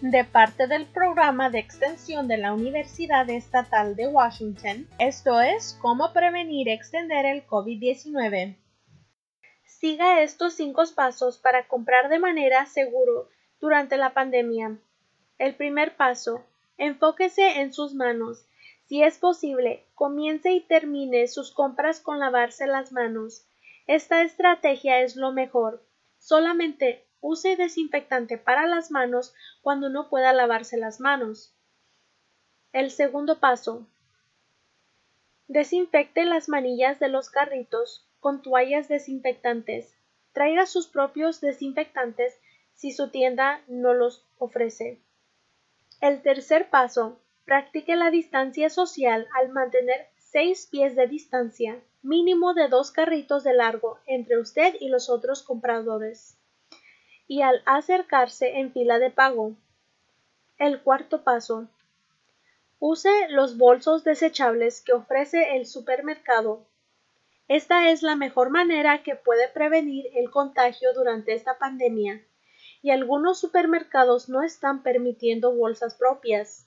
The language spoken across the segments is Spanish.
de parte del programa de extensión de la Universidad Estatal de Washington, esto es cómo prevenir y extender el COVID-19. Siga estos cinco pasos para comprar de manera segura durante la pandemia. El primer paso, enfóquese en sus manos. Si es posible, comience y termine sus compras con lavarse las manos. Esta estrategia es lo mejor. Solamente use desinfectante para las manos cuando no pueda lavarse las manos. El segundo paso. Desinfecte las manillas de los carritos con toallas desinfectantes. Traiga sus propios desinfectantes si su tienda no los ofrece. El tercer paso. Practique la distancia social al mantener seis pies de distancia, mínimo de dos carritos de largo entre usted y los otros compradores y al acercarse en fila de pago. El cuarto paso. Use los bolsos desechables que ofrece el supermercado. Esta es la mejor manera que puede prevenir el contagio durante esta pandemia, y algunos supermercados no están permitiendo bolsas propias.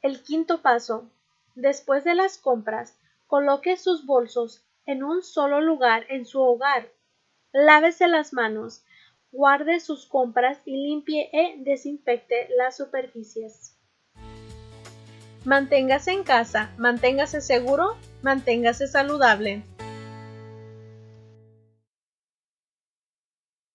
El quinto paso. Después de las compras, coloque sus bolsos en un solo lugar en su hogar. Lávese las manos guarde sus compras y limpie e desinfecte las superficies. Manténgase en casa, manténgase seguro, manténgase saludable.